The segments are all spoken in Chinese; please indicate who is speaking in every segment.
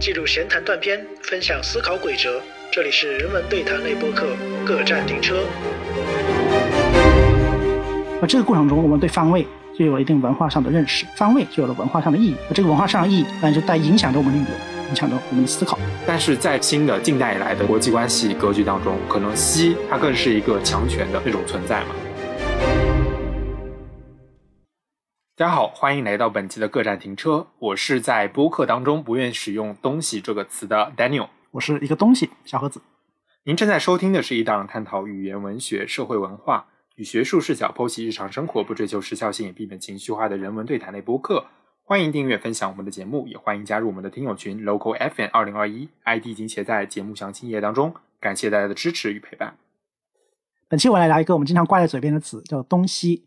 Speaker 1: 记录闲谈断片，分享思考轨哲。这里是人文对谈类播客，各站停车。而这个过程中，我们对方位就有了一定文化上的认识，方位就有了文化上的意义。而这个文化上的意义，当然就带影响着我们的语言，影响着我们的思考。
Speaker 2: 但是在新的近代以来的国际关系格局当中，可能西它更是一个强权的那种存在嘛。大家好，欢迎来到本期的各站停车。我是在播客当中不愿使用“东西”这个词的 Daniel，
Speaker 1: 我是一个东西小盒子。
Speaker 2: 您正在收听的是一档探讨语言文学、社会文化与学术视角剖析日常生活，不追求时效性也避免情绪化的人文对谈类播客。欢迎订阅分享我们的节目，也欢迎加入我们的听友群 Local FM 二零二一，ID 已经写在节目详情页当中。感谢大家的支持与陪伴。
Speaker 1: 本期我来聊一个我们经常挂在嘴边的词，叫“东西”。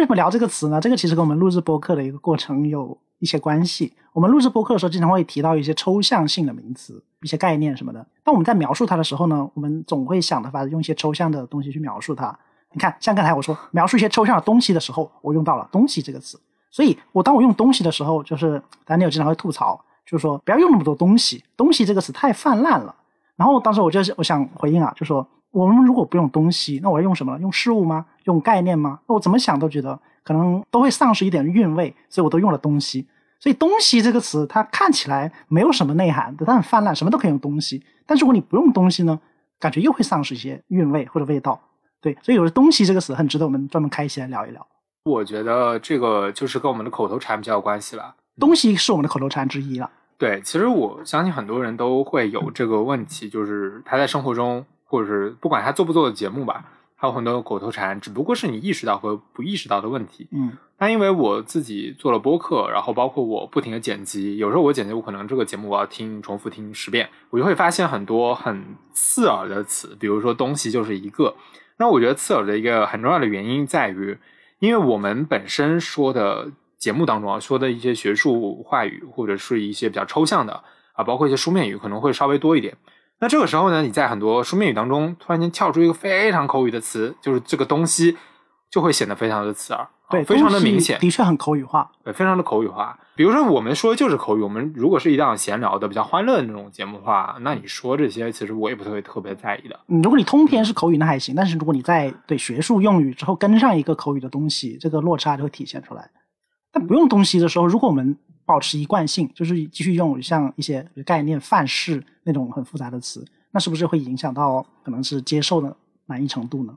Speaker 1: 为什么聊这个词呢？这个其实跟我们录制播客的一个过程有一些关系。我们录制播客的时候，经常会提到一些抽象性的名词、一些概念什么的。当我们在描述它的时候呢，我们总会想的法用一些抽象的东西去描述它。你看，像刚才我说描述一些抽象的东西的时候，我用到了“东西”这个词。所以我当我用“东西”的时候，就是丹尼尔经常会吐槽，就是说不要用那么多东西，“东西”这个词太泛滥了。然后当时我就是我想回应啊，就说我们如果不用东西，那我要用什么？用事物吗？用概念吗？那我怎么想都觉得。可能都会丧失一点韵味，所以我都用了“东西”。所以“东西”这个词，它看起来没有什么内涵，它很泛滥，什么都可以用“东西”。但是如果你不用“东西”呢，感觉又会丧失一些韵味或者味道。对，所以有的“东西”这个词很值得我们专门开一期来聊一聊。
Speaker 2: 我觉得这个就是跟我们的口头禅比较有关系了。
Speaker 1: 东西是我们的口头禅之一了。
Speaker 2: 对，其实我相信很多人都会有这个问题，就是他在生活中，或者是不管他做不做的节目吧。还有很多口头禅，只不过是你意识到和不意识到的问题。
Speaker 1: 嗯，
Speaker 2: 那因为我自己做了播客，然后包括我不停的剪辑，有时候我剪辑，我可能这个节目我要听重复听十遍，我就会发现很多很刺耳的词，比如说东西就是一个。那我觉得刺耳的一个很重要的原因在于，因为我们本身说的节目当中啊，说的一些学术话语或者是一些比较抽象的啊，包括一些书面语可能会稍微多一点。那这个时候呢，你在很多书面语当中突然间跳出一个非常口语的词，就是这个东西就会显得非常的刺耳，
Speaker 1: 对，
Speaker 2: 非常的明显，
Speaker 1: 的确很口语化，
Speaker 2: 对，非常的口语化。比如说我们说就是口语，我们如果是一档闲聊的比较欢乐的那种节目的话，那你说这些其实我也不会特别在意的。
Speaker 1: 如果你通篇是口语那还行，但是如果你在对学术用语之后跟上一个口语的东西，这个落差就会体现出来。但不用东西的时候，如果我们保持一贯性，就是继续用像一些概念、范式那种很复杂的词。那是不是会影响到可能是接受的满意程度呢？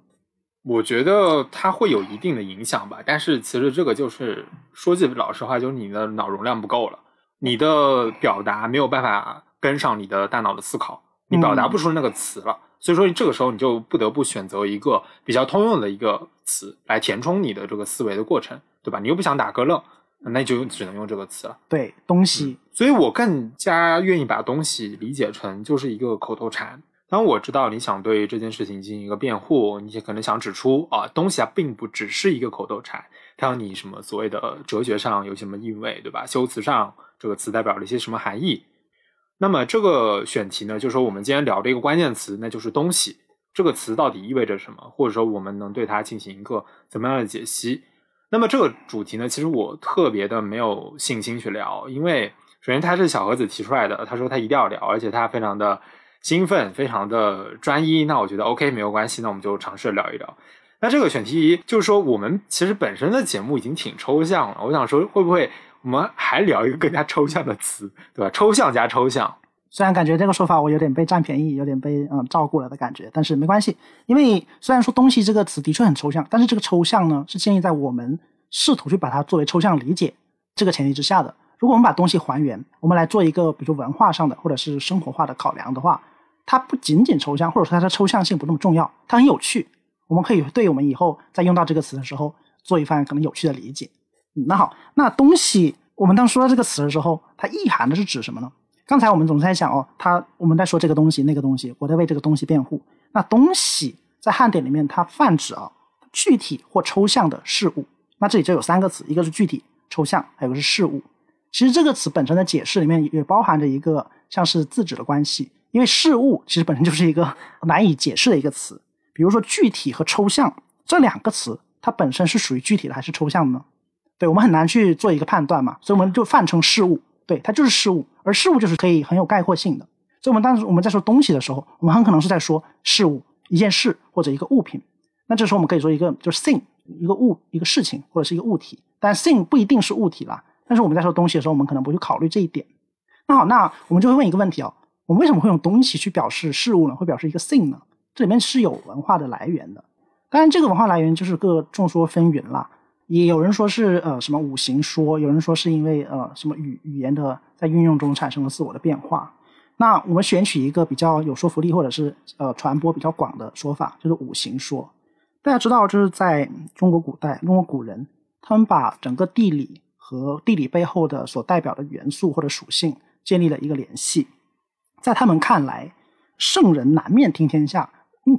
Speaker 2: 我觉得它会有一定的影响吧，但是其实这个就是说句老实话，就是你的脑容量不够了，你的表达没有办法跟上你的大脑的思考，你表达不出那个词了，所以说这个时候你就不得不选择一个比较通用的一个词来填充你的这个思维的过程，对吧？你又不想打个愣。那就只能用这个词了。
Speaker 1: 对，东西，
Speaker 2: 所以我更加愿意把东西理解成就是一个口头禅。当我知道你想对这件事情进行一个辩护，你可能想指出啊，东西啊并不只是一个口头禅，它有你什么所谓的哲学上有什么意味，对吧？修辞上这个词代表了一些什么含义？那么这个选题呢，就是说我们今天聊的一个关键词，那就是东西这个词到底意味着什么，或者说我们能对它进行一个怎么样的解析？那么这个主题呢，其实我特别的没有信心去聊，因为首先他是小盒子提出来的，他说他一定要聊，而且他非常的兴奋，非常的专一。那我觉得 OK 没有关系，那我们就尝试聊一聊。那这个选题就是说，我们其实本身的节目已经挺抽象了，我想说会不会我们还聊一个更加抽象的词，对吧？抽象加抽象。
Speaker 1: 虽然感觉这个说法我有点被占便宜，有点被嗯照顾了的感觉，但是没关系，因为虽然说“东西”这个词的确很抽象，但是这个抽象呢是建立在我们试图去把它作为抽象理解这个前提之下的。如果我们把东西还原，我们来做一个比如说文化上的或者是生活化的考量的话，它不仅仅抽象，或者说它的抽象性不那么重要，它很有趣。我们可以对我们以后在用到这个词的时候做一番可能有趣的理解。嗯那好，那东西我们当说到这个词的时候，它意涵的是指什么呢？刚才我们总在想哦，他我们在说这个东西那个东西，我在为这个东西辩护。那东西在汉典里面，它泛指啊具体或抽象的事物。那这里就有三个词，一个是具体、抽象，还有个是事物。其实这个词本身的解释里面也包含着一个像是自指的关系，因为事物其实本身就是一个难以解释的一个词。比如说具体和抽象这两个词，它本身是属于具体的还是抽象的呢？对我们很难去做一个判断嘛，所以我们就泛称事物。对，它就是事物，而事物就是可以很有概括性的。所以，我们当时我们在说东西的时候，我们很可能是在说事物、一件事或者一个物品。那这时候我们可以说一个就是 thing，一个物、一个事情或者是一个物体。但 thing 不一定是物体啦。但是我们在说东西的时候，我们可能不去考虑这一点。那好，那我们就会问一个问题哦：我们为什么会用东西去表示事物呢？会表示一个 thing 呢？这里面是有文化的来源的。当然，这个文化来源就是各众说纷纭啦。也有人说是呃什么五行说，有人说是因为呃什么语语言的在运用中产生了自我的变化。那我们选取一个比较有说服力或者是呃传播比较广的说法，就是五行说。大家知道，就是在中国古代，中国古人他们把整个地理和地理背后的所代表的元素或者属性建立了一个联系。在他们看来，圣人南面听天下，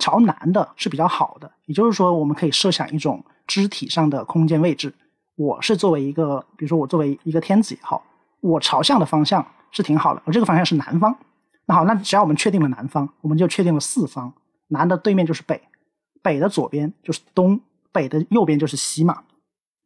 Speaker 1: 朝南的是比较好的。也就是说，我们可以设想一种。肢体上的空间位置，我是作为一个，比如说我作为一个天子也好，我朝向的方向是挺好的，我这个方向是南方。那好，那只要我们确定了南方，我们就确定了四方。南的对面就是北，北的左边就是东，北的右边就是西嘛。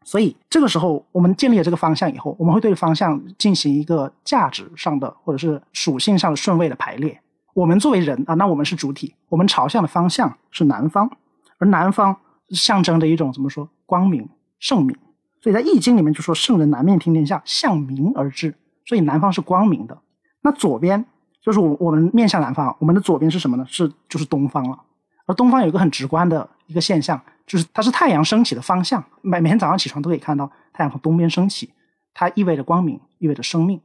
Speaker 1: 所以这个时候，我们建立了这个方向以后，我们会对方向进行一个价值上的或者是属性上的顺位的排列。我们作为人啊，那我们是主体，我们朝向的方向是南方，而南方。象征着一种怎么说光明圣明，所以在《易经》里面就说圣人南面听天下，向明而治，所以南方是光明的。那左边就是我我们面向南方，我们的左边是什么呢？是就是东方了。而东方有一个很直观的一个现象，就是它是太阳升起的方向。每每天早上起床都可以看到太阳从东边升起，它意味着光明，意味着生命。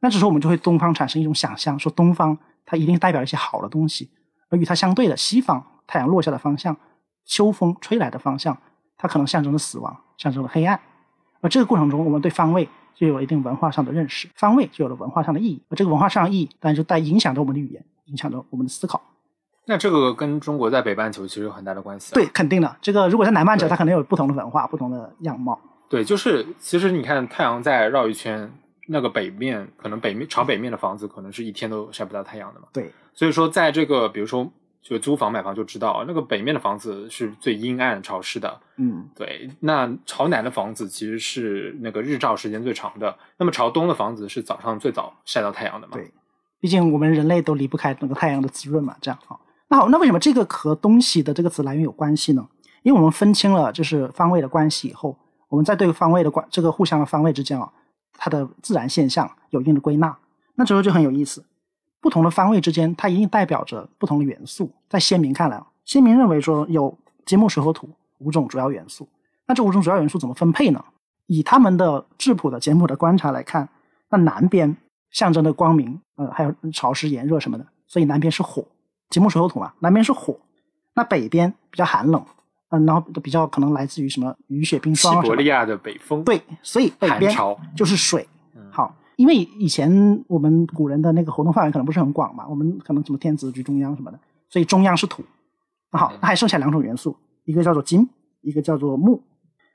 Speaker 1: 那这时候我们就会东方产生一种想象，说东方它一定代表一些好的东西，而与它相对的西方太阳落下的方向。秋风吹来的方向，它可能象征着死亡，象征了黑暗。而这个过程中，我们对方位就有了一定文化上的认识，方位就有了文化上的意义。而这个文化上的意义，当然就带影响着我们的语言，影响着我们的思考。
Speaker 2: 那这个跟中国在北半球其实有很大的关系。
Speaker 1: 对，肯定的。这个如果在南半球，它可能有不同的文化、不同的样貌。
Speaker 2: 对，就是其实你看，太阳在绕一圈，那个北面可能北面朝北面的房子，可能是一天都晒不到太阳的嘛。
Speaker 1: 对，
Speaker 2: 所以说在这个比如说。就租房买房就知道，那个北面的房子是最阴暗潮湿的。
Speaker 1: 嗯，
Speaker 2: 对。那朝南的房子其实是那个日照时间最长的。那么朝东的房子是早上最早晒到太阳的嘛？
Speaker 1: 对，毕竟我们人类都离不开那个太阳的滋润嘛。这样好，那好，那为什么这个和东西的这个词来源有关系呢？因为我们分清了就是方位的关系以后，我们在对方位的关这个互相的方位之间啊，它的自然现象有一定的归纳。那这时候就很有意思。不同的方位之间，它一定代表着不同的元素。在先民看来啊，先民认为说有金木水火土五种主要元素。那这五种主要元素怎么分配呢？以他们的质朴的简朴的观察来看，那南边象征着光明，呃，还有潮湿炎热什么的，所以南边是火，金木水火土嘛，南边是火。那北边比较寒冷，嗯，然后比较可能来自于什么雨雪冰霜。
Speaker 2: 西伯利亚的北风。
Speaker 1: 对，所以北边就是水。好。因为以前我们古人的那个活动范围可能不是很广嘛，我们可能什么天子居中央什么的，所以中央是土。那好，那还剩下两种元素，一个叫做金，一个叫做木。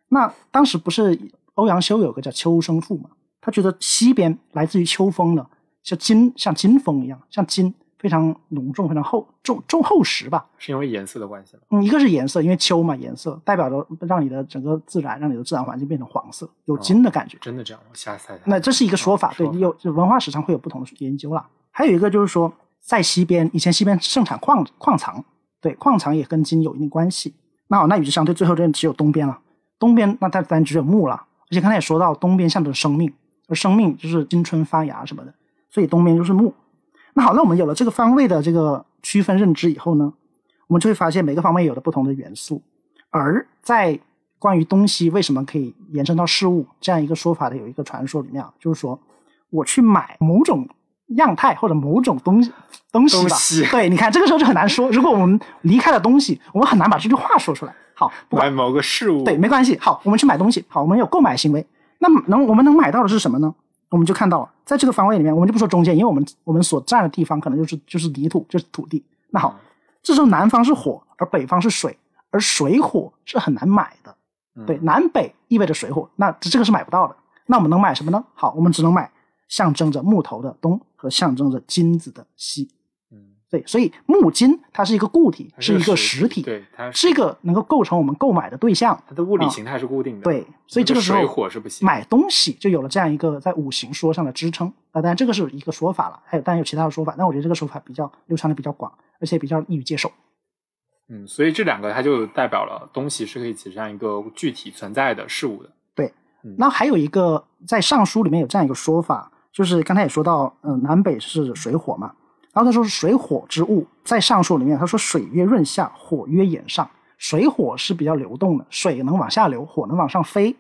Speaker 1: 那当时不是欧阳修有个叫《秋声赋》嘛？他觉得西边来自于秋风的，像金，像金风一样，像金。非常浓重，非常厚重重厚实吧？
Speaker 2: 是因为颜色的关系吗？
Speaker 1: 嗯，一个是颜色，因为秋嘛，颜色代表着让你的整个自然，让你的自然环境变成黄色，有金的感觉。
Speaker 2: 真的这样？我瞎猜。
Speaker 1: 那这是一个说法，对你，有文化史上会有不同的研究啦。还有一个就是说，在西边，以前西边盛产矿矿藏，对，矿藏也跟金有一定关系。那好，那与之相对，最后这只有东边了。东边那它当然只有木了，而且刚才也说到，东边象征生命，而生命就是金春发芽什么的，所以东边就是木。那好，那我们有了这个方位的这个区分认知以后呢，我们就会发现每个方位有了不同的元素。而在关于东西为什么可以延伸到事物这样一个说法的有一个传说里面啊，就是说我去买某种样态或者某种东西东西吧。对，你看这个时候就很难说。如果我们离开了东西，我们很难把这句话说出来。好，
Speaker 2: 买某个事物。
Speaker 1: 对，没关系。好，我们去买东西。好，我们有购买行为。那么能我们能买到的是什么呢？我们就看到了，在这个方位里面，我们就不说中间，因为我们我们所占的地方可能就是就是泥土，就是土地。那好，这时候南方是火，而北方是水，而水火是很难买的。对，南北意味着水火，那这个是买不到的。那我们能买什么呢？好，我们只能买象征着木头的东和象征着金子的西。
Speaker 2: 嗯，
Speaker 1: 对，所以木金它是一个固体，
Speaker 2: 它
Speaker 1: 是一个
Speaker 2: 实
Speaker 1: 实体，
Speaker 2: 对，它
Speaker 1: 是一个能够构成我们购买的对象。
Speaker 2: 它的物理
Speaker 1: 啊
Speaker 2: 形态是固定的，
Speaker 1: 对，所以这个时候
Speaker 2: 水火是不行。
Speaker 1: 买东西就有了这样一个在五行说上的支撑啊。当然这个是一个说法了，还有当然有其他的说法，但我觉得这个说法比较流传的比较广，而且比较易于接受。
Speaker 2: 嗯，所以这两个它就代表了东西是可以指向一个具体存在的事物的。对
Speaker 1: 那还有一个在《尚书》里面有这样一个说法，就是刚才也说到，嗯、南北是水火嘛，然后他说是水火之物，在《上述》里面他说水曰润下，火曰炎上。水火是比较流动的，水能往下流，火能往上飞，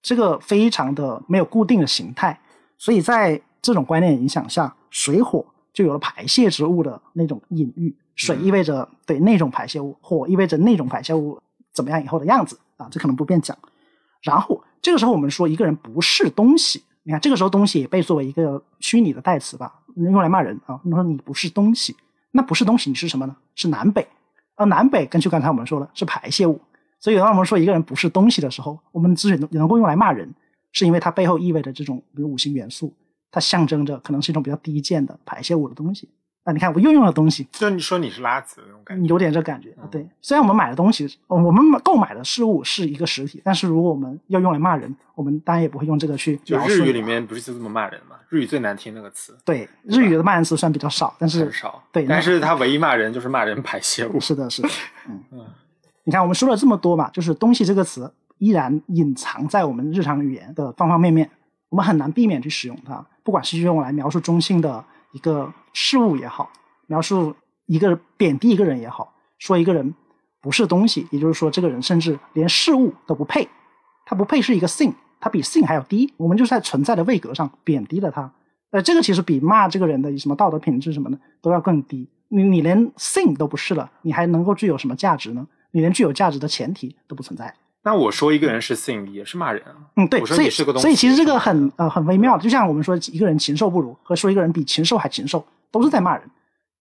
Speaker 1: 这个非常的没有固定的形态，所以在这种观念影响下，水火就有了排泄之物的那种隐喻。水意味着对那种排泄物，火意味着那种排泄物怎么样以后的样子啊，这可能不便讲。然后这个时候我们说一个人不是东西，你看这个时候东西也被作为一个虚拟的代词吧，用来骂人啊。你说你不是东西，那不是东西，你是什么呢？是南北。而南北根据刚才我们说了是排泄物，所以当我们说一个人不是东西的时候，我们之所以能够用来骂人，是因为它背后意味着这种比如五行元素，它象征着可能是一种比较低贱的排泄物的东西。啊，你看我又用了东西，
Speaker 2: 就你说你是拉子的那种感觉，
Speaker 1: 有点这感觉
Speaker 2: 嗯。
Speaker 1: 对，虽然我们买的东西，呃我们购买的事物是一个实体，但是如果我们要用来骂人，我们当然也不会用这个去
Speaker 2: 就。日语里面不是就这么骂人吗？日语最难听那个词
Speaker 1: 对日语的骂人词虽然比较少，但是
Speaker 2: 少，
Speaker 1: 对
Speaker 2: 但是他唯一骂人就是骂人排泄物。
Speaker 1: 是的，是的，嗯
Speaker 2: 嗯
Speaker 1: 你看我们说了这么多嘛，就是“东西”这个词依然隐藏在我们日常语言的方方面面，我们很难避免去使用它，不管是用来描述中性的一个事物也好，描述一个贬低一个人也好，说一个人不是东西，也就是说这个人甚至连事物都不配，他不配是一个 thing，他比 thing 还要低，我们就是在存在的位格上贬低了他。呃，这个其实比骂这个人的什么道德品质什么的都要更低。你你连 thing 都不是了，你还能够具有什么价值呢？你连具有价值的前提都不存在。
Speaker 2: 那我说一个人是 thing 也是骂人啊。
Speaker 1: 嗯，对，
Speaker 2: 我说
Speaker 1: 所以
Speaker 2: 你是个东西
Speaker 1: 所以其实这个很呃很微妙的，就像我们说一个人禽兽不如，和说一个人比禽兽还禽兽，都是在骂人。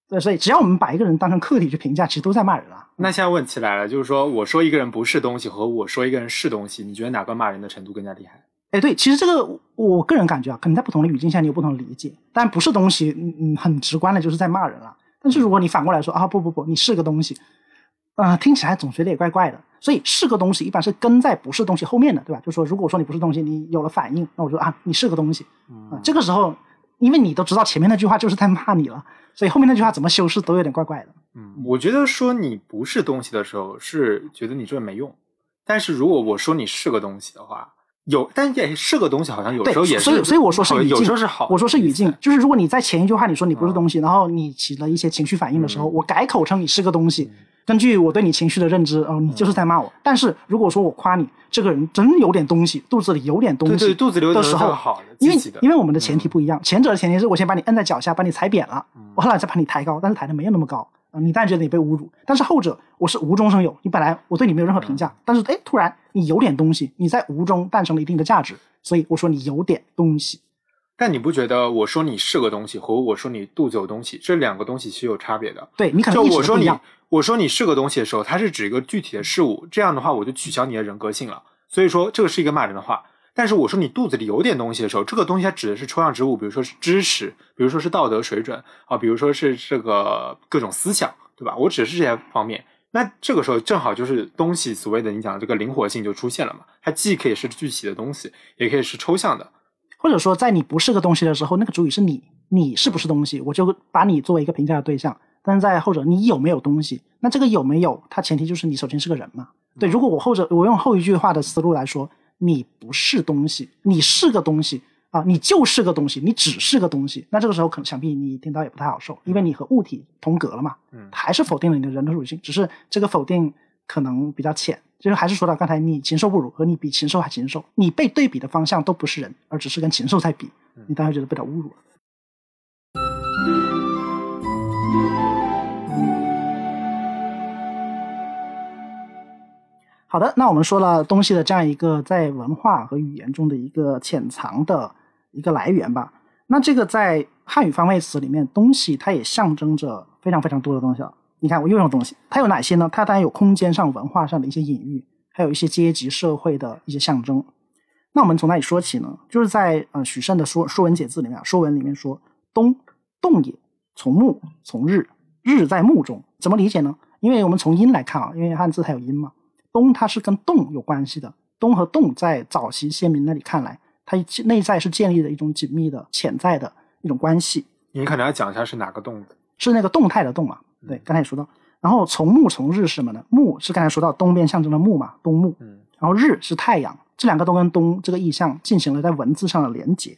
Speaker 1: 对，所以只要我们把一个人当成客体去评价，其实都在骂人啊。
Speaker 2: 那现在问题来了，就是说我说一个人不是东西和我说一个人是东西，你觉得哪个骂人的程度更加厉害？
Speaker 1: 哎，对，其实这个我个人感觉啊，可能在不同的语境下你有不同的理解，但不是东西，嗯嗯，很直观的就是在骂人了。但是如果你反过来说啊，不不不，你是个东西，啊、听起来总觉得也怪怪的。所以是个东西一般是跟在不是东西后面的，对吧？就说如果说你不是东西，你有了反应，那我说啊，你是个东西啊。这个时候，因为你都知道前面那句话就是在骂你了，所以后面那句话怎么修饰都有点怪怪的。
Speaker 2: 嗯，我觉得说你不是东西的时候，是觉得你这个没用。但是如果我说你是个东西的话，有，但也是个东西，好像有时候也，是，
Speaker 1: 所以所以我说是语境，
Speaker 2: 有时候是好，
Speaker 1: 我说是语境，就是如果你在前一句话你说你不是东西，
Speaker 2: 嗯
Speaker 1: 然后你起了一些情绪反应的时候，
Speaker 2: 嗯
Speaker 1: 我改口称你是个东西，根据我对你情绪的认知，哦，你就是在骂我。但是如果说我夸你这个人真有点东西，肚子里有点东西，
Speaker 2: 对对，肚子里有点
Speaker 1: 的时候
Speaker 2: 好的，
Speaker 1: 因为因为我们的前提不一样，前者的前提是我先把你摁在脚下，把你踩扁了，
Speaker 2: 嗯
Speaker 1: 我后来再把你抬高，但是抬的没有那么高啊、你当然觉得你被侮辱，但是后者我是无中生有，你本来我对你没有任何评价，
Speaker 2: 嗯
Speaker 1: 但是哎突然你有点东西，你在无中诞生了一定的价值，所以我说你有点东西。
Speaker 2: 但你不觉得我说你是个东西和我说你肚子有东西这两个东西是有差别的？
Speaker 1: 对你可能意
Speaker 2: 就我说你
Speaker 1: 识不一样，
Speaker 2: 我说你是个东西的时候，它是指一个具体的事物，这样的话我就取消你的人格性了。所以说这个是一个骂人的话。但是我说你肚子里有点东西的时候，这个东西它指的是抽象之物，比如说是知识，比如说是道德水准啊，比如说是这个各种思想，对吧？我指的是这些方面。那这个时候正好就是东西所谓的你讲的这个灵活性就出现了嘛，它既可以是具体的东西，也可以是抽象的。
Speaker 1: 或者说在你不是个东西的时候，那个主语是你，你是不是东西，我就把你作为一个评价的对象。但在后者，你有没有东西？那这个有没有，它前提就是你首先是个人嘛。对，如果我后者我用后一句话的思路来说，你不是东西，你是个东西啊，你就是个东西，你只是个东西。那这个时候可能想必你听到也不太好受，因为你和物体同格了嘛，
Speaker 2: 嗯
Speaker 1: 还是否定了你的人的属性，只是这个否定可能比较浅。就是还是说到刚才你禽兽不如和你比禽兽还禽兽，你被对比的方向都不是人，而只是跟禽兽在比，你当然觉得被他侮辱了。好的，那我们说了东西的这样一个在文化和语言中的一个潜藏的一个来源吧。那这个在汉语方位词里面，东西它也象征着非常非常多的东西了。你看，我又用东西，它有哪些呢？它当然有空间上、文化上的一些隐喻，还有一些阶级社会的一些象征。那我们从哪里说起呢？就是在呃许慎的说《说文解字》里面，啊，《说文》里面说：“东，动也，从木，从日，日在木中，怎么理解呢？因为我们从音来看啊，因为汉字它有音嘛，东它是跟动有关系的，东和动在早期先民那里看来，它内在是建立的一种紧密的潜在的一种关系。
Speaker 2: 你可能要讲一下是哪个动字？
Speaker 1: 是那个动态的动嘛？对，刚才也说到。然后从木从日是什么呢？木是刚才说到东边象征的木嘛，东木。
Speaker 2: 嗯，
Speaker 1: 然后日是太阳，这两个都跟东这个意象进行了在文字上的连接，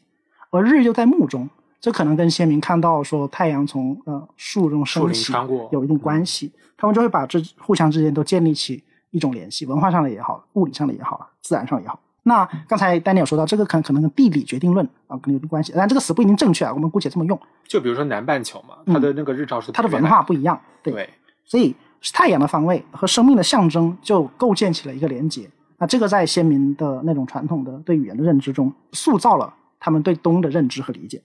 Speaker 1: 而日又在木中，这可能跟先民看到说太阳从呃树中升起有一定关系，他们就会把这互相之间都建立起一种联系，文化上的也好，物理上的也好，自然上也好。那刚才丹尼尔说到，这个可能可能跟地理决定论啊可能有点关系，但这个词不一定正确啊，我们姑且这么用。
Speaker 2: 就比如说南半球嘛，它的那个日照是
Speaker 1: 它的文化不一样，
Speaker 2: 对。
Speaker 1: 所以太阳的方位和生命的象征就构建起了一个连接。那这个在先民的那种传统的对语言的认知中，塑造了他们对东的认知和理解。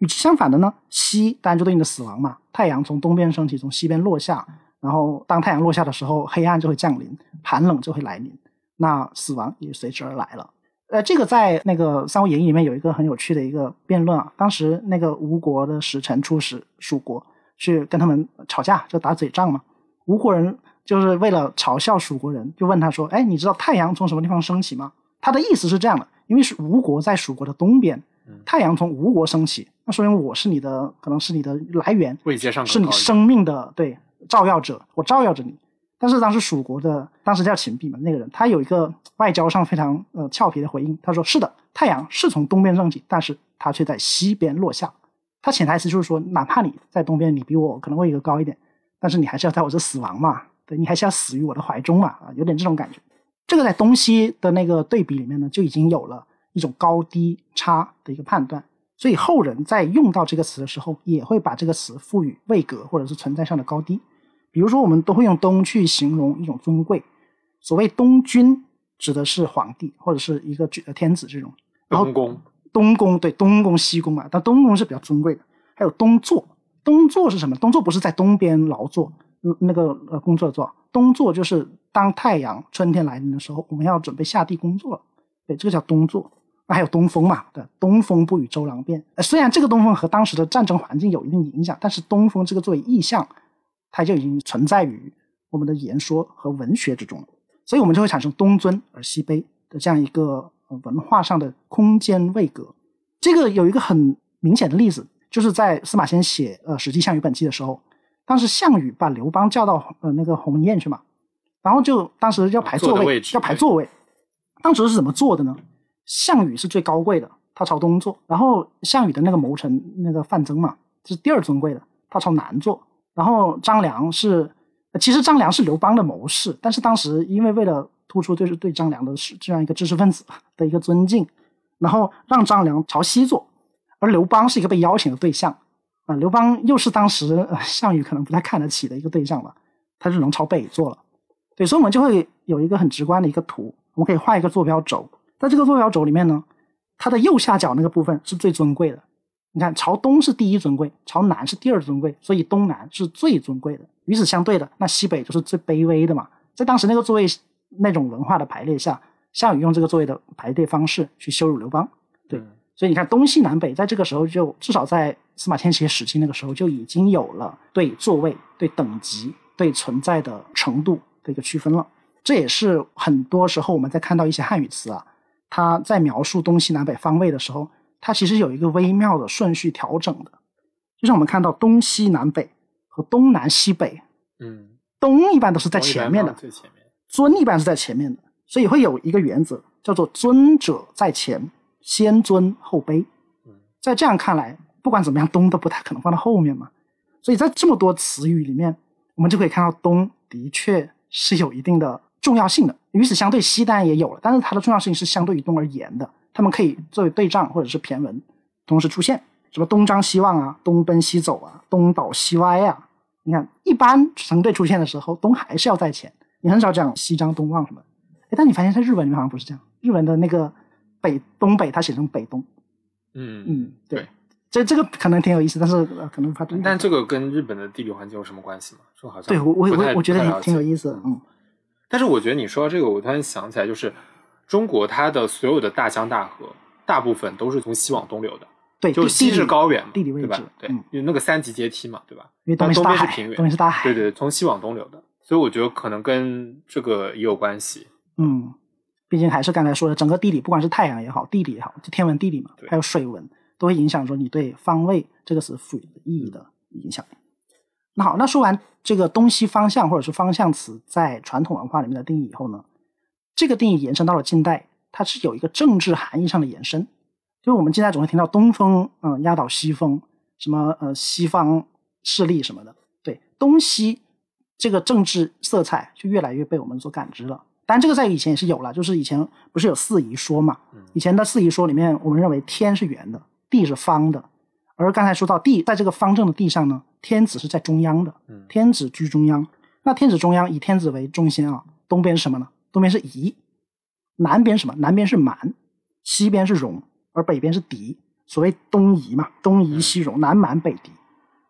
Speaker 1: 与其相反的呢，西当然就对应的死亡嘛。太阳从东边升起，从西边落下，然后当太阳落下的时候，黑暗就会降临，寒冷就会来临，那死亡也随之而来了。呃，这个在那个《三国演义》里面有一个很有趣的一个辩论啊。当时那个吴国的使臣出使蜀国。去跟他们吵架，就打嘴仗嘛。吴国人就是为了嘲笑蜀国人，就问他说：“哎，你知道太阳从什么地方升起吗？”他的意思是这样的：因为是吴国在蜀国的东边，太阳从吴国升起，那说明我是你的，可能是你的来源，
Speaker 2: 位阶上
Speaker 1: 是你生命的对照耀者，我照耀着你。但是当时蜀国的当时叫秦壁嘛，那个人他有一个外交上非常呃俏皮的回应，他说：“是的，太阳是从东边升起，但是它却在西边落下。”他潜台词就是说，哪怕你在东边，你比我可能位格高一点，但是你还是要在我这死亡嘛？对你还是要死于我的怀中嘛？啊，有点这种感觉。这个在东西的那个对比里面呢，就已经有了一种高低差的一个判断。所以后人在用到这个词的时候，也会把这个词赋予位格或者是存在上的高低。比如说，我们都会用“东”去形容一种尊贵。所谓“东君”，指的是皇帝或者是一个天子这种。
Speaker 2: 东宫。
Speaker 1: 东宫对东宫西宫嘛，但东宫是比较尊贵的。还有东坐，东坐是什么？东坐不是在东边劳作，那个呃工作的坐。东坐就是当太阳春天来临的时候，我们要准备下地工作了。对，这个叫东坐。那还有东风嘛？对，东风不与周郎便。呃虽然这个东风和当时的战争环境有一定影响，但是东风这个作为意象，它就已经存在于我们的言说和文学之中了。所以我们就会产生东尊而西卑的这样一个。文化上的空间位格，这个有一个很明显的例子，就是在司马迁写呃《史记·项羽本纪》的时候，当时项羽把刘邦叫到呃那个鸿门宴去嘛，然后就当时要排座位，要排座位，当时是怎么做的呢？项羽是最高贵的，他朝东坐，然后项羽的那个谋臣那个范增嘛是第二尊贵的，他朝南坐，然后张良是，其实张良是刘邦的谋士，但是当时因为为了突出就是对张良的是这样一个知识分子的一个尊敬，然后让张良朝西坐，而刘邦是一个被邀请的对象啊。刘邦又是当时项羽可能不太看得起的一个对象吧，他只能朝北坐了。对，所以我们就会有一个很直观的一个图，我们可以画一个坐标轴，在这个坐标轴里面呢，它的右下角那个部分是最尊贵的。你看，朝东是第一尊贵，朝南是第二尊贵，所以东南是最尊贵的。与此相对的，那西北就是最卑微的嘛。在当时那个座位。那种文化的排列下，项羽用这个座位的排列方式去羞辱刘邦，对，所以你看东西南北，在这个时候就至少在司马迁写《史记》那个时候就已经有了对座位、对等级、对存在的程度的一个区分了。这也是很多时候我们在看到一些汉语词啊，它在描述东西南北方位的时候，它其实有一个微妙的顺序调整的，就像我们看到东西南北和东南西北，
Speaker 2: 嗯，
Speaker 1: 东一般都是在前面的，
Speaker 2: 最前面。
Speaker 1: 尊一般是在前面的，所以会有一个原则，叫做尊者在前，先尊后卑。在这样看来，不管怎么样，东都不太可能放到后面嘛。所以在这么多词语里面，我们就可以看到东的确是有一定的重要性的。与此相对，西当然也有了，但是它的重要性是相对于东而言的。它们可以作为对仗或者是骈文同时出现，什么东张西望啊，东奔西走啊，东倒西歪啊。你看，一般成对出现的时候，东还是要在前。你很少讲西张东望什么，哎，但你发现在日文里面好像不是这样，日文的那个北东北它写成北东，
Speaker 2: 嗯
Speaker 1: 嗯，对，这这个可能挺有意思，但是可能它
Speaker 2: 但这个跟日本的地理环境有什么关系吗？说好像
Speaker 1: 对我我我我觉得挺挺有意思，嗯，
Speaker 2: 但是我觉得你说到这个，我突然想起来，就是中国它的所有的大江大河，大部分都是从西往东流的，
Speaker 1: 对，
Speaker 2: 就西
Speaker 1: 地
Speaker 2: 是高原嘛，
Speaker 1: 地理位置
Speaker 2: 对吧？对，
Speaker 1: 嗯
Speaker 2: 因为那个三级阶梯嘛，对吧？
Speaker 1: 因为东边是
Speaker 2: 平原
Speaker 1: 东边是大海，
Speaker 2: 对对，从西往东流的，所以我觉得可能跟这个也有关系。
Speaker 1: 嗯，毕竟还是刚才说的，整个地理，不管是太阳也好，地理也好，就天文地理嘛，还有水文，都会影响说你对方位这个词赋予的意义的影响。那好，那说完这个东西方向或者是方向词在传统文化里面的定义以后呢，这个定义延伸到了近代，它是有一个政治含义上的延伸。就是我们近代总会听到东风，嗯、压倒西风，什么呃西方势力什么的，对东西这个政治色彩就越来越被我们所感知了。当然，这个在以前也是有了，就是以前不是有四夷说嘛？以前的四夷说里面，我们认为天是圆的，地是方的，而刚才说到地，在这个方正的地上呢，天子是在中央的
Speaker 2: 嗯，
Speaker 1: 天子居中央。那天子中央以天子为中心啊，东边是什么呢？东边是夷，南边什么？南边是蛮，西边是戎，而北边是狄。所谓东夷嘛，东夷西戎，南蛮北狄。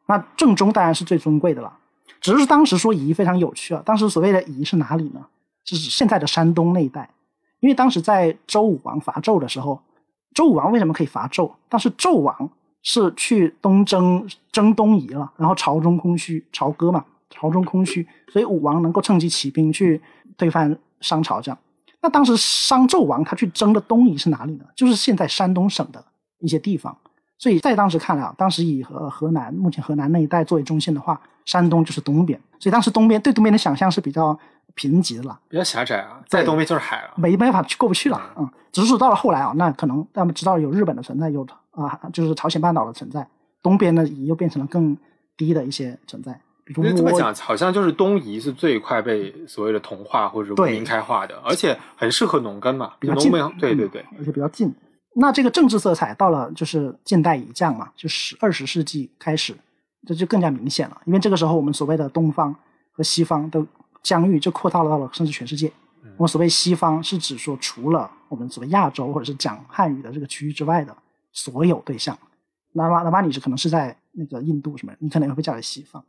Speaker 1: 那正中当然是最尊贵的了。只是当时说夷非常有趣啊，当时所谓的夷是哪里呢？是指现在的山东那一带，因为当时在周武王伐纣的时候，周武王为什么可以伐纣？但是纣王是去东征征东夷了，然后朝中空虚，朝歌嘛，朝中空虚，所以武王能够趁机起兵去推翻商朝。这样，那当时商纣王他去征的东夷是哪里呢？就是现在山东省的一些地方。所以在当时看来啊，当时以河河南目前河南那一带作为中心的话，山东就是东边。所以当时东边对东边的想象是比较贫瘠的了。
Speaker 2: 比较狭窄啊，在东边就是海了。
Speaker 1: 没办法去过不去了，嗯，只是到了后来啊，那可能他们知道有日本的存在，有啊，就是朝鲜半岛的存在，东边呢又变成了更低的一些存在，比
Speaker 2: 因为这么讲，好像就是东夷是最快被所谓的同化或者文
Speaker 1: 对
Speaker 2: 明开化的，而且很适合农耕嘛，
Speaker 1: 比较近
Speaker 2: 农民对对
Speaker 1: 嗯
Speaker 2: 对，
Speaker 1: 而且比较近。那这个政治色彩到了就是近代以降嘛，就是二十世纪开始，这就更加明显了，因为这个时候我们所谓的东方和西方的疆域就扩大了到了甚至全世界。我们所谓西方是指说除了我们所谓亚洲或者是讲汉语的这个区域之外的所有对象，哪怕哪怕你是可能是在那个印度什么，你可能也会叫为西方。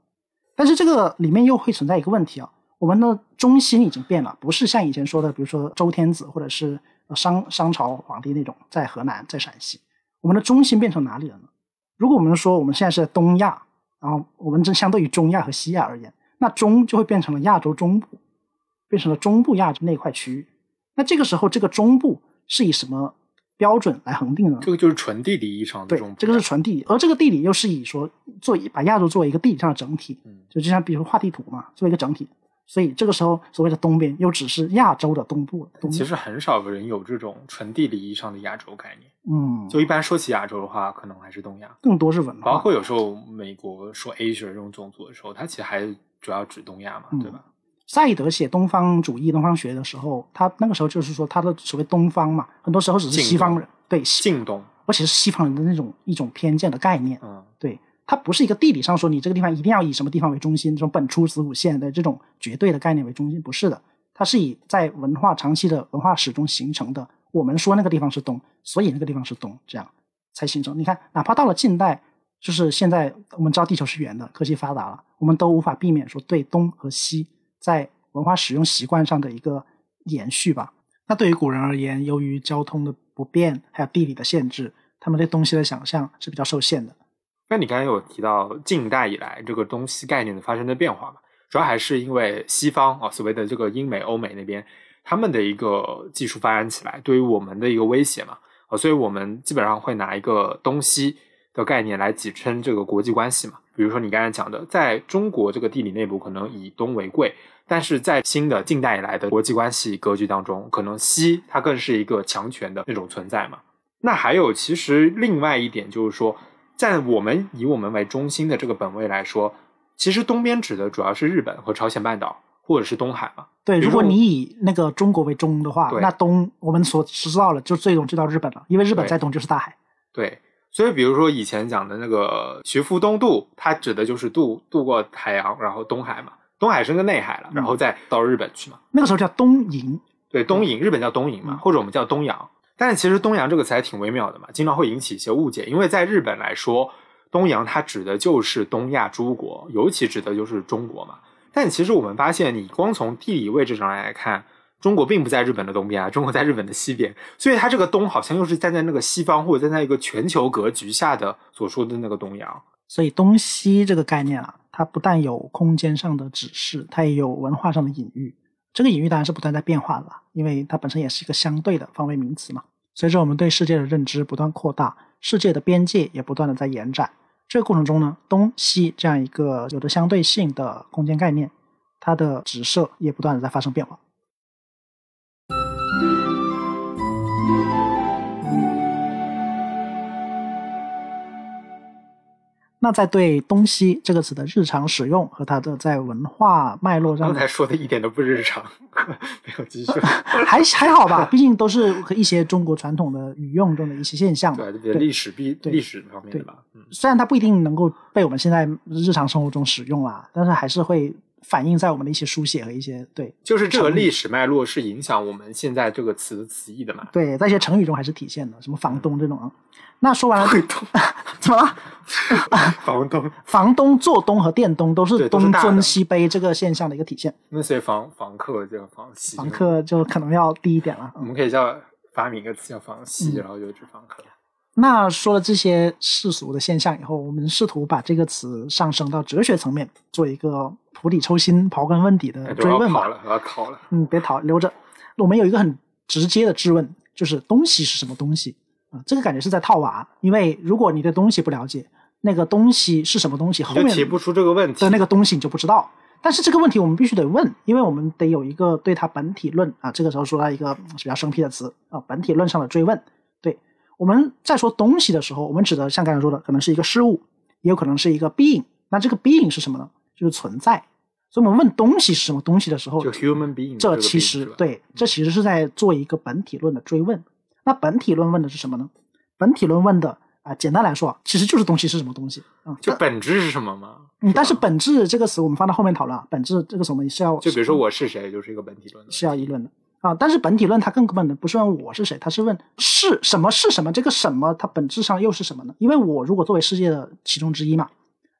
Speaker 1: 但是这个里面又会存在一个问题啊，我们的中心已经变了，不是像以前说的，比如说周天子或者是商商朝皇帝那种在河南在陕西，我们的中心变成哪里了呢？如果我们说我们现在是在东亚，然后我们这相对于中亚和西亚而言，那中就会变成了亚洲中部，变成了中部亚洲那块区域。那这个时候，这个中部是以什么标准来恒定呢？
Speaker 2: 这个就是纯地理意义上的
Speaker 1: 对
Speaker 2: 这种，
Speaker 1: 这个是纯地理，而这个地理又是以说做把亚洲作为一个地理上的整体，
Speaker 2: 嗯
Speaker 1: 就就像比如说画地图嘛，作为一个整体。所以这个时候所谓的东边又只是亚洲的东部，东
Speaker 2: 其实很少有人有这种纯地理意义上的亚洲概念。
Speaker 1: 嗯，
Speaker 2: 就一般说起亚洲的话，可能还是东亚，
Speaker 1: 更多是文化，
Speaker 2: 包括有时候美国说 Asia 这种种族的时候，它其实还主要指东亚嘛，
Speaker 1: 嗯
Speaker 2: 对吧？
Speaker 1: 赛德写东方主义、东方学的时候，他那个时候就是说他的所谓东方嘛，很多时候只是西方人对，
Speaker 2: 近东，
Speaker 1: 而且是西方人的那种一种偏见的概念，
Speaker 2: 嗯，
Speaker 1: 对，它不是一个地理上说你这个地方一定要以什么地方为中心，这种本初子午线的这种绝对的概念为中心，不是的，它是以在文化长期的文化史中形成的。我们说那个地方是东，所以那个地方是东，这样才形成。你看，哪怕到了近代，就是现在我们知道地球是圆的，科技发达了，我们都无法避免说对东和西在文化使用习惯上的一个延续吧。那对于古人而言，由于交通的不便，还有地理的限制，他们对东西的想象是比较受限的。
Speaker 2: 那你刚才有提到近代以来这个东西概念的发生的变化嘛？主要还是因为西方啊，所谓的这个英美、欧美那边他们的一个技术发展起来，对于我们的一个威胁嘛，啊，所以我们基本上会拿一个东西的概念来挤称这个国际关系嘛。比如说你刚才讲的，在中国这个地理内部可能以东为贵，但是在新的近代以来的国际关系格局当中，可能西它更是一个强权的那种存在嘛。那还有，其实另外一点就是说，在我们以我们为中心的这个本位来说，其实东边指的主要是日本和朝鲜半岛，或者是东海嘛。
Speaker 1: 对，
Speaker 2: 如
Speaker 1: 果你以那个中国为中的话，那东我们所知道了就最终就到日本了，因为日本在东就是大海。
Speaker 2: 对，所以比如说以前讲的那个徐福东渡，它指的就是渡渡过海洋，然后东海嘛，东海是个内海了，然后再到日本去嘛。
Speaker 1: 那个时候叫东瀛，
Speaker 2: 对，东瀛，日本叫东瀛嘛，
Speaker 1: 嗯
Speaker 2: 或者我们叫东洋。但是其实东洋这个词还挺微妙的嘛，经常会引起一些误解，因为在日本来说，东洋它指的就是东亚诸国，尤其指的就是中国嘛。但其实我们发现，你光从地理位置上来看，中国并不在日本的东边啊，中国在日本的西边，所以它这个东好像又是站在那个西方或者站在一个全球格局下的所说的那个东洋。
Speaker 1: 所以东西这个概念啊，它不但有空间上的指示，它也有文化上的隐喻。这个隐喻当然是不断在变化的，因为它本身也是一个相对的方位名词嘛。随着我们对世界的认知不断扩大，世界的边界也不断的在延展。这个过程中呢，东西这样一个有着相对性的空间概念，它的直射也不断的在发生变化。那在对“东西”这个词的日常使用和它的在文化脉络上，
Speaker 2: 刚才说的一点都不日常，没有继续，
Speaker 1: 还还好吧，毕竟都是和一些中国传统的语用中的一些现象。
Speaker 2: 对，历史必历史方面的吧。
Speaker 1: 虽然它不一定能够被我们现在日常生活中使用啊，但是还是会反映在我们的一些书写和一些对，
Speaker 2: 就是这个历史脉络是影响我们现在这个词的词义的嘛？
Speaker 1: 对，在一些成语中还是体现的，什么房东这种啊。那说完了，怎么了？
Speaker 2: 房东，
Speaker 1: 房东做东和店东都是东尊西卑这个现象的一个体现。
Speaker 2: 那所以房房客叫房西，
Speaker 1: 房客就可能要低一点了。
Speaker 2: 我们可以叫发明一个词叫房西，然后就指房客。
Speaker 1: 那说了这些世俗的现象以后，我们试图把这个词上升到哲学层面，做一个釜底抽薪、刨根问底的追问
Speaker 2: 吧。要逃了，
Speaker 1: 嗯，别逃，留着。我们有一个很直接的质问，就是东西是什么东西？啊，这个感觉是在套娃，因为如果你对东西不了解，那个东西是什么东西，后面
Speaker 2: 提不出这个问题
Speaker 1: 的那个东西你就不知道。但是这个问题我们必须得问，因为我们得有一个对它本体论啊。这个时候说到一个比较生僻的词啊，本体论上的追问。对，我们在说东西的时候，我们指的像刚才说的，可能是一个事物，也有可能是一个 being。那这个 being 是什么呢？就是存在。所以我们问东西是什么东西的时候，
Speaker 2: 就 human being，
Speaker 1: 这其实对，这其实是在做一个本体论的追问。那本体论问的是什么呢？本体论问的啊，简单来说，其实就是东西是什么东西啊？
Speaker 2: 就本质是什么嘛？
Speaker 1: 嗯，但是本质这个词我们放到后面讨论啊。本质这个什么是要？
Speaker 2: 就比如说我是谁，就是一个本体论，
Speaker 1: 是要议论的啊。但是本体论它更根本的不是问我是谁，它是问是什么是什么？这个什么它本质上又是什么呢？因为我如果作为世界的其中之一嘛，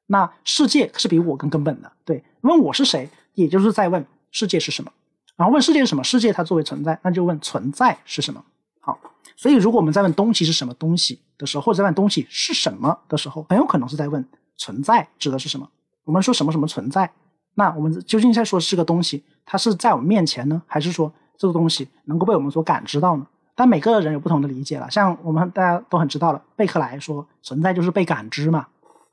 Speaker 1: 那世界是比我更根本的。对，问我是谁，也就是在问世界是什么。然后问世界是什么？世界它作为存在，那就问存在是什么。好。所以，如果我们在问东西是什么东西的时候，或者在问东西是什么的时候，很有可能是在问存在指的是什么。我们说什么什么存在，那我们究竟在说是个东西，它是在我们面前呢，还是说这个东西能够被我们所感知到呢？但每个人有不同的理解了。像我们大家都很知道了，贝克莱说存在就是被感知嘛。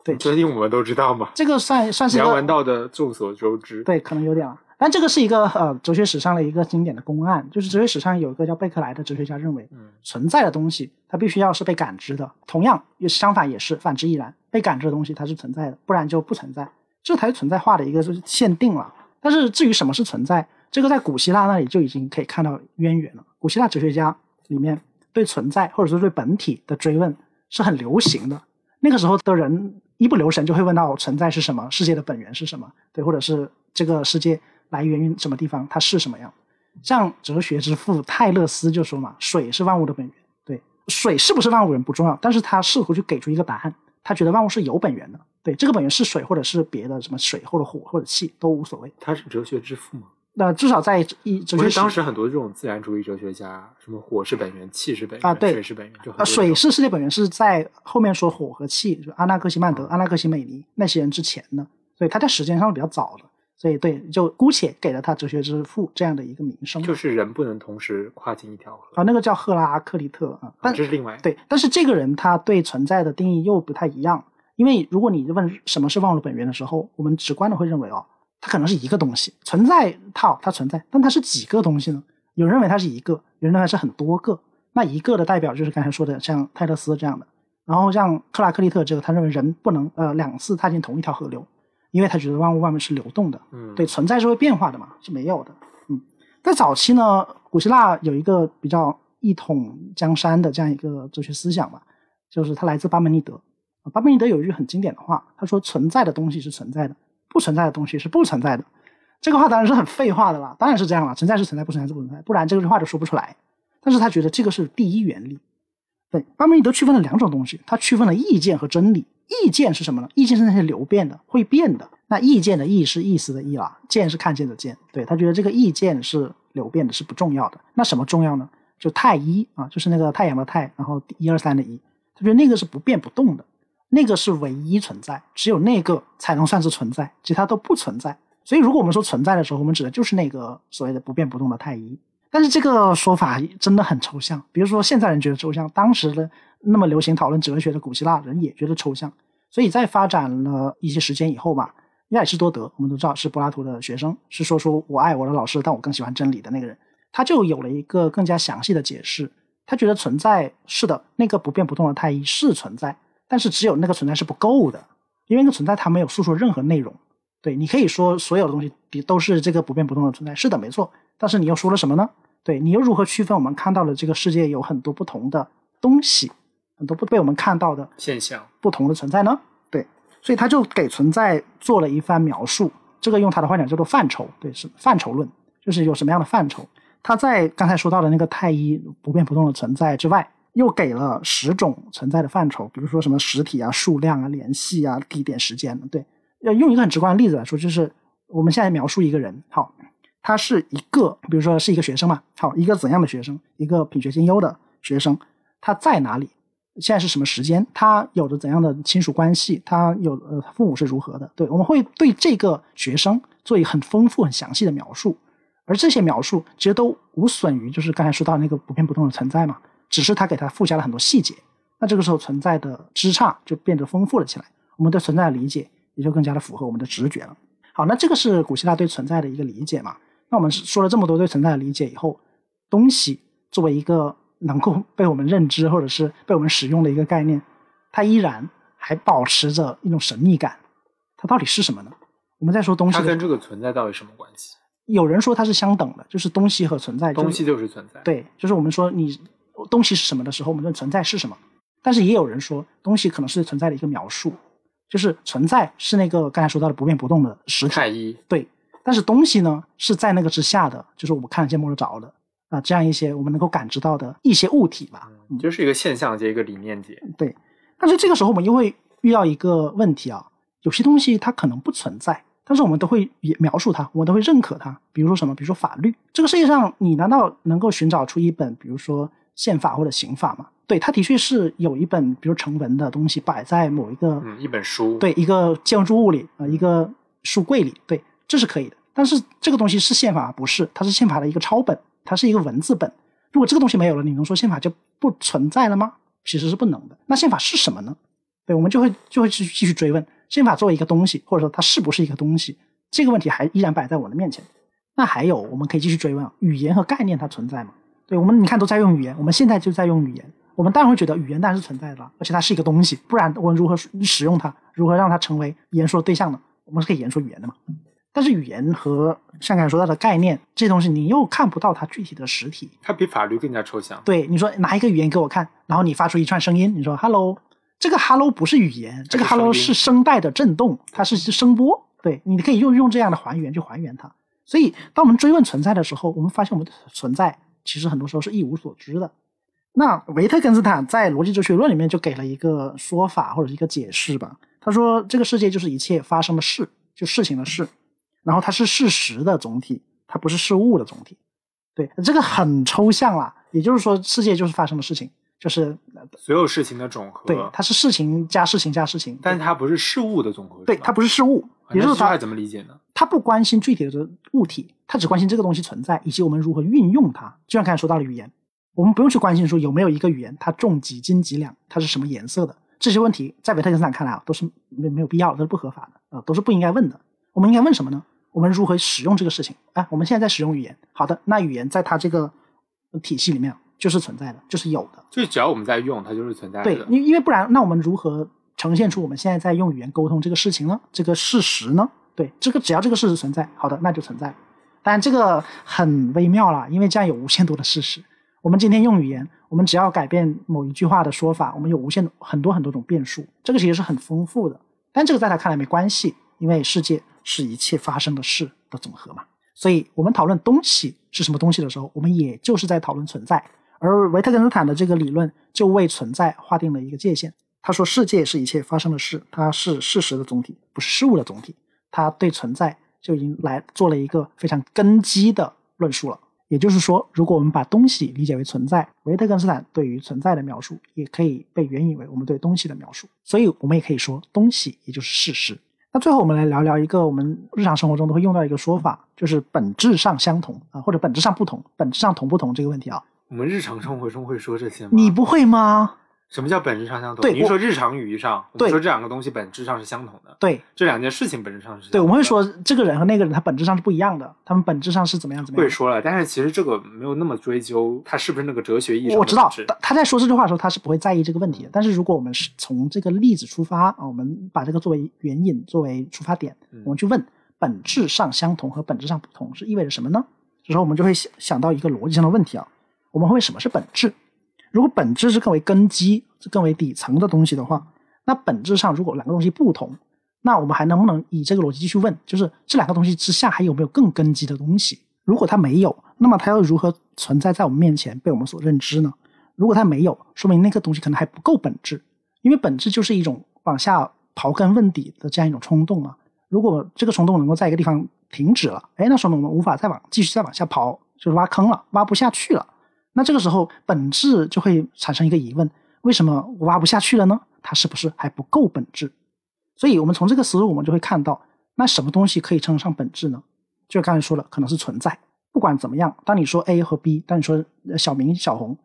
Speaker 1: 对，
Speaker 2: 确定我们都知道嘛？
Speaker 1: 这个算算是
Speaker 2: 梁文道的众所周知。
Speaker 1: 对，可能有点了。但这个是一个呃哲学史上的一个经典的公案，就是哲学史上有一个叫贝克莱的哲学家认为，存在的东西它必须要是被感知的，同样也相反也是反之亦然，被感知的东西它是存在的，不然就不存在，这才是存在化的一个是限定了。但是至于什么是存在，这个在古希腊那里就已经可以看到渊源了。古希腊哲学家里面对存在或者说对本体的追问是很流行的，那个时候的人一不留神就会问到存在是什么，世界的本源是什么，对，或者是这个世界。来源于什么地方？它是什么样？像哲学之父泰勒斯就说嘛：“水是万物的本源。”对，水是不是万物源不重要，但是他试图去给出一个答案。他觉得万物是有本源的。对，这个本源是水，或者是别的什么水，或者火，或者气都无所谓。
Speaker 2: 他是哲学之父吗？
Speaker 1: 那至少在一哲学
Speaker 2: 当时很多这种自然主义哲学家，什么火是本源，气是本源
Speaker 1: 啊，对，
Speaker 2: 水是本源，就
Speaker 1: 啊，水是世界本源是在后面说火和气，就阿纳克西曼德、阿纳克西美尼那些人之前的，所以他在时间上是比较早的。所以，对，就姑且给了他哲学之父这样的一个名声。
Speaker 2: 就是人不能同时跨进一条河
Speaker 1: 啊，那个叫赫拉克利特啊，但
Speaker 2: 这是另外
Speaker 1: 对，但是这个人他对存在的定义又不太一样，因为如果你问什么是万物的本源的时候，我们直观的会认为哦，它可能是一个东西存在，它它存在，但它是几个东西呢？有人认为它是一个，有人认为是很多个。那一个的代表就是刚才说的像泰勒斯这样的，然后像克拉克利特这个，他认为人不能呃两次踏进同一条河流。因为他觉得万物万物是流动的，嗯，对，存在是会变化的嘛，是没有的，嗯，在早期呢，古希腊有一个比较一统江山的这样一个哲学思想吧，就是它来自巴门尼德，巴门尼德有一句很经典的话，他说存在的东西是存在的，不存在的东西是不存在的，这个话当然是很废话的啦，当然是这样了，存在是存在，不存在是不存在，不然这句话就说不出来，但是他觉得这个是第一原理，对，巴门尼德区分了两种东西，他区分了意见和真理。意见是什么呢？意见是那些流变的、会变的。那意见的意是意思的意啦，见是看见的见。对他觉得这个意见是流变的，是不重要的。那什么重要呢？就太一啊，就是那个太阳的太，然后一二三的一，他觉得那个是不变不动的，那个是唯一存在，只有那个才能算是存在，其他都不存在。所以，如果我们说存在的时候，我们指的就是那个所谓的不变不动的太一。但是这个说法真的很抽象。比如说，现在人觉得抽象，当时的那么流行讨论哲学的古希腊人也觉得抽象。所以在发展了一些时间以后吧，亚里士多德我们都知道是柏拉图的学生，是说说我爱我的老师，但我更喜欢真理的那个人，他就有了一个更加详细的解释。他觉得存在是的，那个不变不动的太一是存在，但是只有那个存在是不够的，因为那个存在它没有诉说任何内容。对你可以说所有的东西都是这个不变不动的存在，是的，没错。但是你又说了什么呢？对你又如何区分我们看到的这个世界有很多不同的东西，很多不被我们看到的
Speaker 2: 现象，
Speaker 1: 不同的存在呢？对，所以他就给存在做了一番描述。这个用他的话讲叫做范畴，对，是范畴论，就是有什么样的范畴。他在刚才说到的那个太一不变不动的存在之外，又给了十种存在的范畴，比如说什么实体啊、数量啊、联系啊、地点、时间，对。要用一个很直观的例子来说，就是我们现在描述一个人，好，他是一个，比如说是一个学生嘛，好，一个怎样的学生？一个品学兼优的学生，他在哪里？现在是什么时间？他有着怎样的亲属关系？他有呃，父母是如何的？对，我们会对这个学生做一很丰富、很详细的描述，而这些描述其实都无损于就是刚才说到那个不变不动的存在嘛，只是它给它附加了很多细节，那这个时候存在的枝杈就变得丰富了起来，我们对存在的理解。也就更加的符合我们的直觉了。好，那这个是古希腊对存在的一个理解嘛？那我们说了这么多对存在的理解以后，东西作为一个能够 被我们认知或者是被我们使用的一个概念，它依然还保持着一种神秘感。它到底是什么呢？我们在说东西，
Speaker 2: 它跟这个存在到底什么关系？
Speaker 1: 有人说它是相等的，就是东西和存在，
Speaker 2: 东西就是存在。
Speaker 1: 对，就是我们说你东西是什么的时候，我们的存在是什么？但是也有人说，东西可能是存在的一个描述。就是存在是那个刚才说到的不变不动的实体，
Speaker 2: 太一
Speaker 1: 对，但是东西呢是在那个之下的，就是我们看得见摸得着的啊，这样一些我们能够感知到的一些物体吧，
Speaker 2: 就是一个现象界一个理念界。
Speaker 1: 对，但是这个时候我们又会遇到一个问题啊，有些东西它可能不存在，但是我们都会描述它，我们都会认可它。比如说什么？比如说法律，这个世界上你难道能够寻找出一本比如说宪法或者刑法嘛？对，它的确是有一本，比如成文的东西摆在某一个，
Speaker 2: 嗯，一本书，
Speaker 1: 对，一个建筑物里啊，一个书柜里，对，这是可以的。但是这个东西是宪法不是？它是宪法的一个抄本，它是一个文字本。如果这个东西没有了，你能说宪法就不存在了吗？其实是不能的。那宪法是什么呢？对，我们就会就会去继续追问，宪法作为一个东西，或者说它是不是一个东西？这个问题还依然摆在我的面前。那还有，我们可以继续追问，语言和概念它存在吗？对我们，你看都在用语言，我们现在就在用语言。我们当然会觉得语言当然是存在的，而且它是一个东西，不然我们如何使用它，如何让它成为言说的对象呢？我们是可以言说语言的嘛？但是语言和像刚才说到的概念这些东西，你又看不到它具体的实体。
Speaker 2: 它比法律更加抽象。
Speaker 1: 对，你说拿一个语言给我看，然后你发出一串声音，你说 “hello”，这个 “hello” 不是语言，这个 “hello” 是声带的震动，它是声波。对，你可以用用这样的还原去还原它。所以，当我们追问存在的时候，我们发现我们的存在其实很多时候是一无所知的。那维特根斯坦在《逻辑哲学论》里面就给了一个说法或者一个解释吧。他说，这个世界就是一切发生的事，就事情的事，然后它是事实的总体，它不是事物的总体。对，这个很抽象啦。也就是说，世界就是发生的事情，就是
Speaker 2: 所有事情的总和。
Speaker 1: 对，它是事情加事情加事情，
Speaker 2: 但是它不是事物的总和。
Speaker 1: 对，它不是事物。也就是
Speaker 2: 他怎么理解呢？
Speaker 1: 他不关心具体的物体，他只关心这个东西存在以及我们如何运用它。就像刚才说到了语言。我们不用去关心说有没有一个语言，它重几斤几两，它是什么颜色的这些问题，在维特根斯坦看来啊，都是没没有必要，都是不合法的啊，都是不应该问的。我们应该问什么呢？我们如何使用这个事情？哎，我们现在在使用语言，好的，那语言在它这个体系里面就是存在的，就是有的。
Speaker 2: 就只要我们在用，它就是存在的。
Speaker 1: 对，因因为不然，那我们如何呈现出我们现在在用语言沟通这个事情呢？这个事实呢？对，这个只要这个事实存在，好的，那就存在。当然，这个很微妙了，因为这样有无限多的事实。我们今天用语言，我们只要改变某一句话的说法，我们有无限很多很多种变数，这个其实是很丰富的。但这个在他看来没关系，因为世界是一切发生的事的总和嘛。所以我们讨论东西是什么东西的时候，我们也就是在讨论存在。而维特根斯坦的这个理论就为存在划定了一个界限。他说，世界是一切发生的事，它是事实的总体，不是事物的总体。他对存在就已经来做了一个非常根基的论述了。也就是说，如果我们把东西理解为存在，维特根斯坦对于存在的描述也可以被援引为我们对东西的描述。所以，我们也可以说，东西也就是事实。那最后，我们来聊聊一个我们日常生活中都会用到一个说法，就是本质上相同啊，或者本质上不同，本质上同不同这个问题啊。
Speaker 2: 我们日常生活中会说这些吗？
Speaker 1: 你不会吗？
Speaker 2: 什么叫本质上相同？
Speaker 1: 对
Speaker 2: 您说日常语义上，我
Speaker 1: 对
Speaker 2: 们说这两个东西本质上是相同的，
Speaker 1: 对
Speaker 2: 这两件事情本质上是
Speaker 1: 对，我们会说这个人和那个人他本质上是不一样的，他们本质上是怎么样怎么样。
Speaker 2: 会说了，但是其实这个没有那么追究，他是不是那个哲学意义上的
Speaker 1: 我知道他他在说这句话的时候，他是不会在意这个问题的。但是如果我们是从这个例子出发啊，我们把这个作为援引，作为出发点，
Speaker 2: 嗯
Speaker 1: 我们去问本质上相同和本质上不同是意味着什么呢？这时候我们就会想想到一个逻辑上的问题啊，我们会问什么是本质？如果本质是更为根基、更为底层的东西的话，那本质上如果两个东西不同，那我们还能不能以这个逻辑继续问，就是这两个东西之下还有没有更根基的东西？如果它没有，那么它又如何存在在我们面前被我们所认知呢？如果它没有，说明那个东西可能还不够本质，因为本质就是一种往下刨根问底的这样一种冲动嘛。如果这个冲动能够在一个地方停止了，哎，那说明我们无法再往继续再往下刨，就是挖坑了，挖不下去了。那这个时候本质就会产生一个疑问：为什么挖不下去了呢？它是不是还不够本质？所以我们从这个思路，我们就会看到，那什么东西可以称得上本质呢？就刚才说了，可能是存在。不管怎么样，当你说 A 和 B，当你说小明、小红，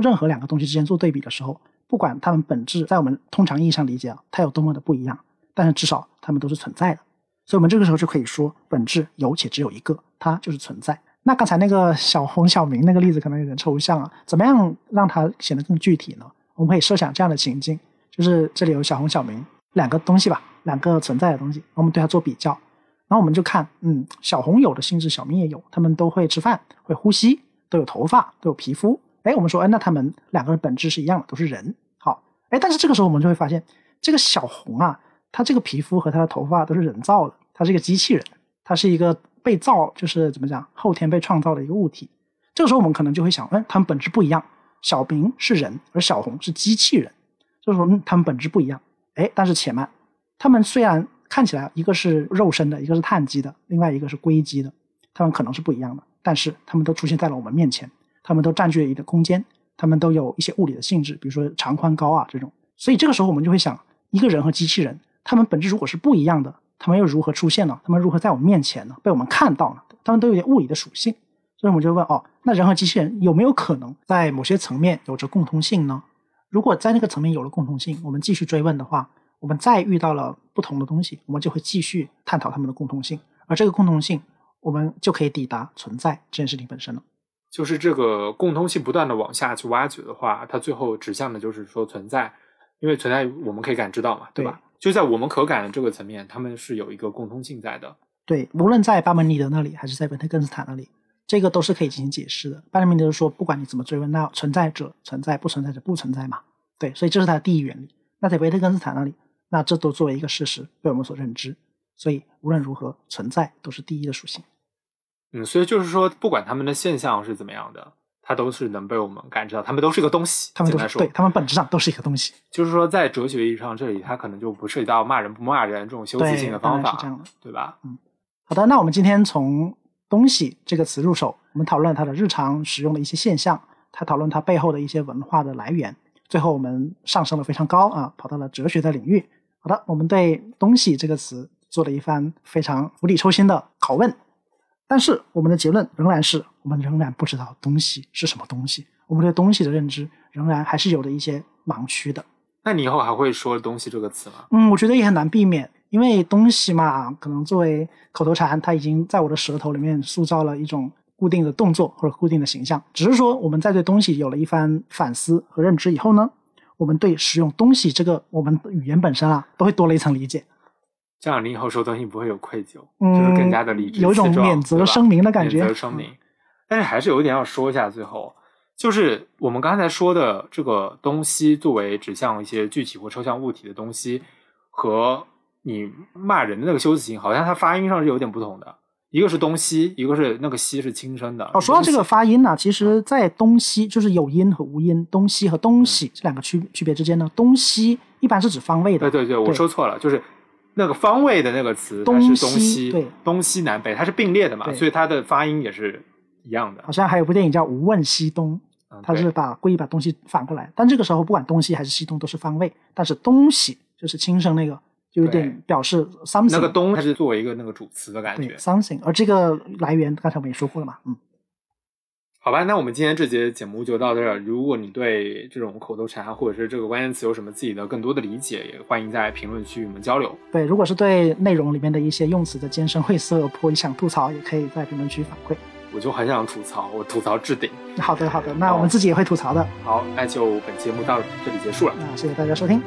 Speaker 1: 任何两个东西之间做对比的时候，不管它们本质在我们通常意义上理解啊，它有多么的不一样，但是至少它们都是存在的。所以我们这个时候就可以说，本质有且只有一个，它就是存在。那刚才那个小红、小明那个例子可能有点抽象啊，怎么样让它显得更具体呢？我们可以设想这样的情境，就是这里有小红、小明两个东西吧，两个存在的东西，我们对它做比较，然后我们就看，嗯，小红有的性质，小明也有，他们都会吃饭，会呼吸，都有头发，都有皮肤。哎，我们说，哎，那他们两个人本质是一样的，都是人。好，哎，但是这个时候我们就会发现，这个小红啊，它这个皮肤和它的头发都是人造的，它是一个机器人，它是一个被造，就是怎么讲，后天被创造的一个物体。这个时候我们可能就会想，嗯，他们本质不一样，小明是人，而小红是机器人，就是说，嗯，他们本质不一样。哎，但是且慢，他们虽然看起来一个是肉身的，一个是碳基的，另外一个是硅基的，他们可能是不一样的，但是他们都出现在了我们面前，他们都占据了一个空间，他们都有一些物理的性质，比如说长宽高啊这种。所以这个时候我们就会想，一个人和机器人，他们本质如果是不一样的，他们又如何出现呢？他们如何在我们面前呢？被我们看到呢？他们都有点物理的属性。所以我们就问哦，那人和机器人有没有可能在某些层面有着共通性呢？如果在那个层面有了共通性，我们继续追问的话，我们再遇到了不同的东西，我们就会继续探讨它们的共通性，而这个共通性，我们就可以抵达存在这件事情本身了。
Speaker 2: 就是这个共通性不断的往下去挖掘的话，它最后指向的就是说存在，因为存在我们可以感知到嘛，对吧？就在我们可感的这个层面，他们是有一个共通性在的。
Speaker 1: 对，无论在巴门尼德那里，还是在维特根斯坦那里，这个都是可以进行解释的。巴门尼德说，不管你怎么追问，那存在者存在，不存在者不存在嘛。对，所以这是它的第一原理。那在维特根斯坦那里，那这都作为一个事实被我们所认知。所以无论如何，存在都是第一的属性。
Speaker 2: 嗯，所以就是说，不管他们的现象是怎么样的，它都是能被我们感知到，它们都是一个东西。
Speaker 1: 他们都
Speaker 2: 简单说
Speaker 1: 是对，它们本质上都是一个东西。
Speaker 2: 就是说，在哲学意义上，这里它可能就不涉及到骂人不骂人这种修辞性的方法
Speaker 1: 是这，样的。
Speaker 2: 对吧？
Speaker 1: 嗯好的，那我们今天从“东西”这个词入手，我们讨论它的日常使用的一些现象，它讨论它背后的一些文化的来源。最后，我们上升了非常高啊，跑到了哲学的领域。好的，我们对“东西”这个词做了一番非常釜底抽薪的拷问，但是我们的结论仍然是我们仍然不知道东西是什么东西，我们对东西的认知仍然还是有着一些盲区的。
Speaker 2: 那你以后还会说“东西”这个词吗？
Speaker 1: 嗯，我觉得也很难避免，因为东西嘛，可能作为口头禅，它已经在我的舌头里面塑造了一种固定的动作或者固定的形象。只是说我们在对东西有了一番反思和认知以后呢，我们对使用东西这个我们语言本身啊，都会多了一层理解，
Speaker 2: 这样你以后收东西不会有愧疚，
Speaker 1: 嗯
Speaker 2: 就是更加的理直气壮，
Speaker 1: 有一种免责声明的感觉嗯
Speaker 2: 免责声明。但是还是有一点要说一下，最后就是我们刚才说的这个东西，作为指向一些具体或抽象物体的东西，和你骂人的那个修辞型，好像它发音上是有点不同的。一个是东西，一个是那个西是轻声的。
Speaker 1: 哦，说到这个发音呢、其实，在东西就是有音和无音，东西和东西这两个区区别之间呢，东西一般是指方位的。
Speaker 2: 对对对，我说错了，就是那个方位的那个词，它
Speaker 1: 东
Speaker 2: 是
Speaker 1: 西
Speaker 2: 东西，
Speaker 1: 对。
Speaker 2: 东西南北，它是并列的嘛，所以它的发音也是一样的。
Speaker 1: 好。像还有部电影叫《无问西东》，它是
Speaker 2: 对
Speaker 1: 把故意把东西反过来，但这个时候不管东西还是西东都是方位，但是东西就是轻声那个，就有点表示 something
Speaker 2: 那个东，它是作为一个那个主词的感觉。
Speaker 1: something，而这个来源刚才我们也说过了嘛，嗯，
Speaker 2: 好吧，那我们今天这节节目就到这儿。如果你对这种口头禅或者是这个关键词有什么自己的更多的理解，也欢迎在评论区与我们交流。
Speaker 1: 对，如果是对内容里面的一些用词的艰深晦涩颇想吐槽，也可以在评论区反馈。
Speaker 2: 我就很想吐槽，我吐槽置顶。
Speaker 1: 好的，好的，那我们自己也会吐槽的。
Speaker 2: 好，那就本节目到这里结束了。
Speaker 1: 那谢谢大家收听。